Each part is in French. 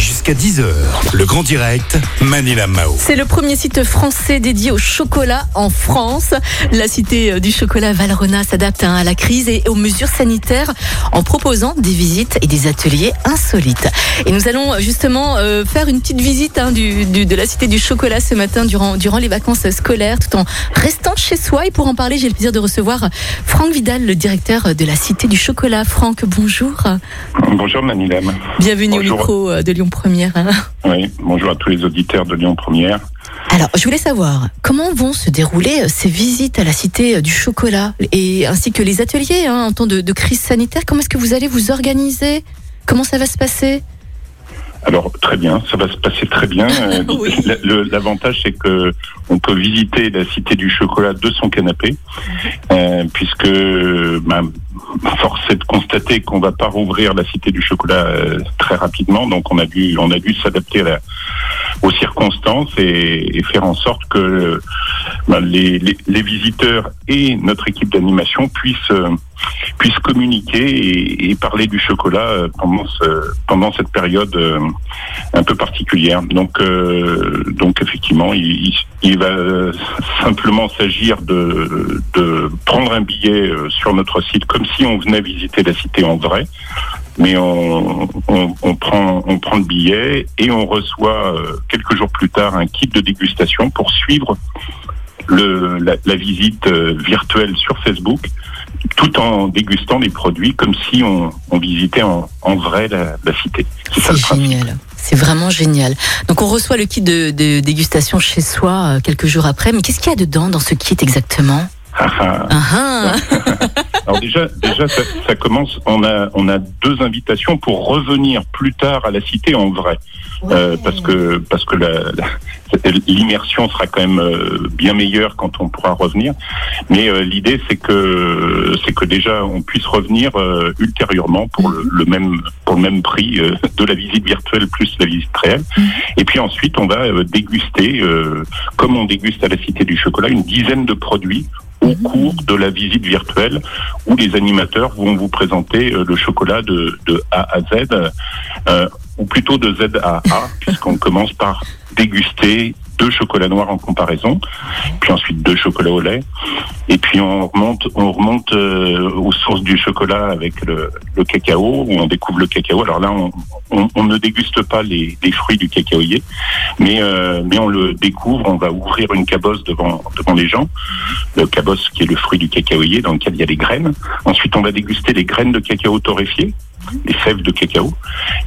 Jusqu'à 10h, le grand direct, Manila Mao. C'est le premier site français dédié au chocolat en France. La cité euh, du chocolat Valrhona s'adapte hein, à la crise et aux mesures sanitaires en proposant des visites et des ateliers insolites. Et nous allons euh, justement euh, faire une petite visite hein, du, du- de la cité du chocolat ce matin durant, durant les vacances scolaires tout en restant chez soi. Et pour en parler, j'ai le plaisir de recevoir Franck Vidal, le directeur de la cité du chocolat. Franck, bonjour. Bonjour Manilem. Bienvenue Bonjour. au micro de Lyon Première. hein. Oui, bonjour à tous les auditeurs de Lyon Première. Alors, je voulais savoir comment vont se dérouler euh, ces visites à la Cité euh, du Chocolat? Et ainsi que les ateliers hein, en temps de, de crise sanitaire. Comment est-ce que vous allez vous organiser? Comment ça va se passer? Alors très bien, ça va se passer très bien. Euh, Oui. L'avantage c'est que on peut visiter la cité du chocolat de son canapé, euh, puisque ben, force est de constater qu'on va pas rouvrir la cité du chocolat euh, très rapidement, donc on a dû on a dû s'adapter à la- aux circonstances et, et faire en sorte que ben, les, les- les visiteurs et notre équipe d'animation puissent euh, puissent communiquer et, et parler du chocolat euh, pendant ce, pendant cette période euh, un peu particulière. Donc euh, donc effectivement, il, il- il va simplement s'agir de, de prendre un billet euh, sur notre site comme si on venait visiter la cité en vrai. Mais on, on, on prend on prend le billet et on reçoit euh, quelques jours plus tard un kit de dégustation pour suivre le, la, la visite euh, virtuelle sur Facebook, tout en dégustant des produits comme si on, on visitait en, en vrai la, la cité. C'est génial. C'est vraiment génial. Donc, on reçoit le kit de, de dégustation chez soi euh, quelques jours après. Mais qu'est-ce qu'il y a dedans dans ce kit exactement? Ah, ah. Ah, ah. Alors déjà, déjà ça, ça commence. On a, on a deux invitations pour revenir plus tard à la cité en vrai, Euh, parce que parce que l'immersion sera quand même euh, bien meilleure quand on pourra revenir. Mais euh, l'idée c'est que c'est que déjà on puisse revenir euh, ultérieurement pour le, le même pour le même prix euh, de la visite virtuelle plus la visite réelle. Et puis ensuite on va euh, déguster, euh, comme on déguste à la Cité du Chocolat, une dizaine de produits au cours de la visite virtuelle où les animateurs vont vous présenter euh, le chocolat de, de A à Z, euh, ou plutôt de Z à A, puisqu'on commence par déguster deux chocolats noirs en comparaison, puis ensuite deux chocolats au lait, et puis on remonte, on remonte euh, aux sources du chocolat avec le, cacao, où on découvre le cacao. Alors là, on, ne déguste pas les, fruits du cacaoyer, mais, euh, mais on le découvre, on va ouvrir une cabosse devant, devant les gens, le cabosse qui est le fruit du cacaoyer dans lequel il y a les graines. Ensuite, on va déguster les graines de cacao torréfiées, les fèves de cacao,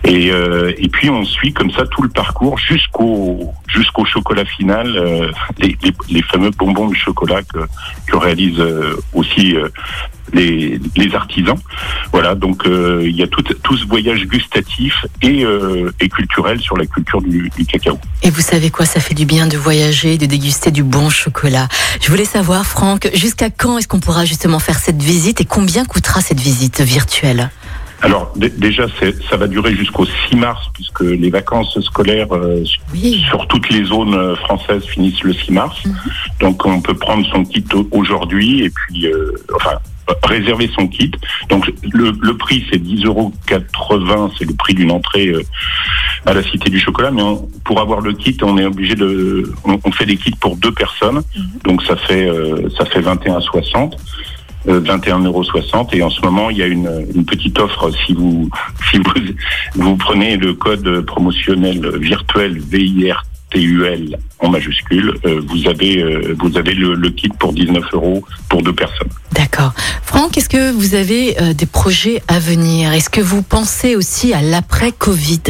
et, euh, et puis on suit comme ça tout le parcours jusqu'au jusqu'au chocolat final, euh, les, les, fameux bonbons de chocolat que, que réalisent euh, aussi les, les artisans. Voilà, donc il y a tout, tout ce voyage gustatif et, et culturel sur la culture du cacao. Et vous savez quoi? Ça fait du bien de voyager, de déguster du bon chocolat. Je voulais savoir, Franck, jusqu'à quand est-ce qu'on pourra justement faire cette visite et combien coûtera cette visite virtuelle? Alors dé- déjà, ça va durer jusqu'au 6 mars, puisque les vacances scolaires euh, Oui. sur toutes les zones euh, françaises finissent le 6 mars. Donc on peut prendre son kit au- aujourd'hui et puis, euh, enfin, réserver son kit. Donc le, le prix c'est 10,80 euros, c'est le prix d'une entrée euh, à la Cité du Chocolat. Mais on- pour avoir le kit, on est obligé de, on, on fait des kits pour deux personnes. Donc ça fait, euh, ça fait 21,60. Euh, 21,60 euros et en ce moment il y a une, une petite offre si vous si vous vous prenez le code promotionnel virtuel VIRTUL en majuscule, euh, vous avez euh, vous avez le, le kit pour 19 euros pour deux personnes. D'accord. Franck, est-ce que vous avez euh, des projets à venir? Est-ce que vous pensez aussi à l'après-Covid?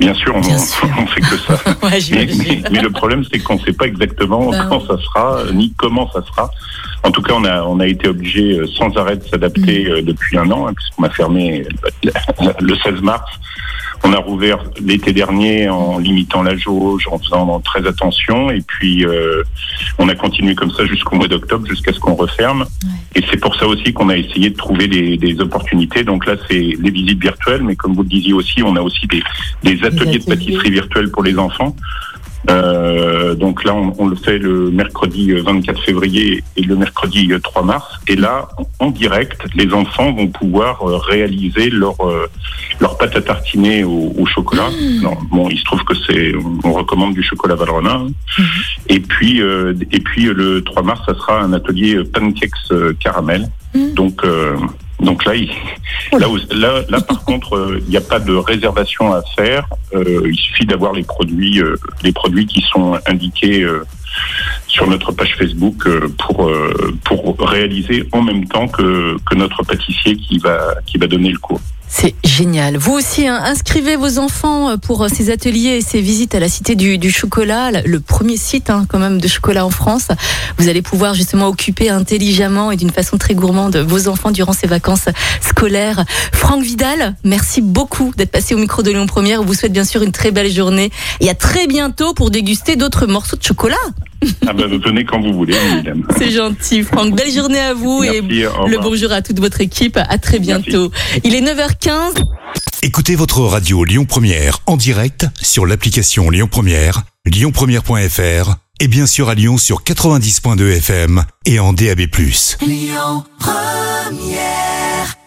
Bien sûr, on, Bien sûr. on fait que ça. Ouais, mais, mais- mais le problème, c'est qu'on ne sait pas exactement Ben quand ça sera, euh, ni comment ça sera. En tout cas, on a, on a été obligé euh, sans arrêt de s'adapter Mm. euh, depuis un an, hein, puisqu'on a fermé euh, le 16 mars. On a rouvert l'été dernier en limitant la jauge, en faisant très attention, et puis euh, on a continué comme ça jusqu'au mois d'octobre, jusqu'à ce qu'on referme. Et c'est pour ça aussi qu'on a essayé de trouver des, des opportunités. Donc là, c'est les visites virtuelles, mais comme vous le disiez aussi, on a aussi des, des ateliers de ateliers. pâtisserie virtuelle pour les enfants. Euh, donc là, on, on le fait le mercredi 24 février et le mercredi 3 mars. Et là, en direct, les enfants vont pouvoir euh, réaliser leur euh, leur pâte à tartiner au, au chocolat. Non, bon, il se trouve que c'est, on recommande du chocolat Valrhona. hein. Et puis euh, et puis euh, le 3 mars, ça sera un atelier euh, pancakes euh, caramel. Mm. Donc euh, donc là, il, là, où- là, là, par contre, euh, il n'y a pas de réservation à faire. Euh, il suffit d'avoir les produits, euh, les produits qui sont indiqués sur notre page Facebook pour pour réaliser en même temps que, que notre pâtissier qui va qui va donner le cours. C'est génial. Vous aussi, hein, inscrivez vos enfants euh, pour euh, ces ateliers et ces visites à la Cité du, Chocolat, la- le premier site hein, quand même de chocolat en France. Vous allez pouvoir justement occuper intelligemment et d'une façon très gourmande vos enfants durant ces vacances scolaires. Franck Vidal, merci beaucoup d'être passé au micro de Lyon Première. On vous souhaite bien sûr une très belle journée et à très bientôt pour déguster d'autres morceaux de chocolat. Ah ben, venez quand vous voulez, mesdames. C'est gentil, Franck. Belle journée à vous et Merci, le bonjour à toute votre équipe. À très bientôt. Il est 9h15. Écoutez votre radio Lyon Première en direct sur l'application Lyon Première, lyonpremière.fr et bien sûr à Lyon sur 90.2 FM et en DAB+. Lyon Première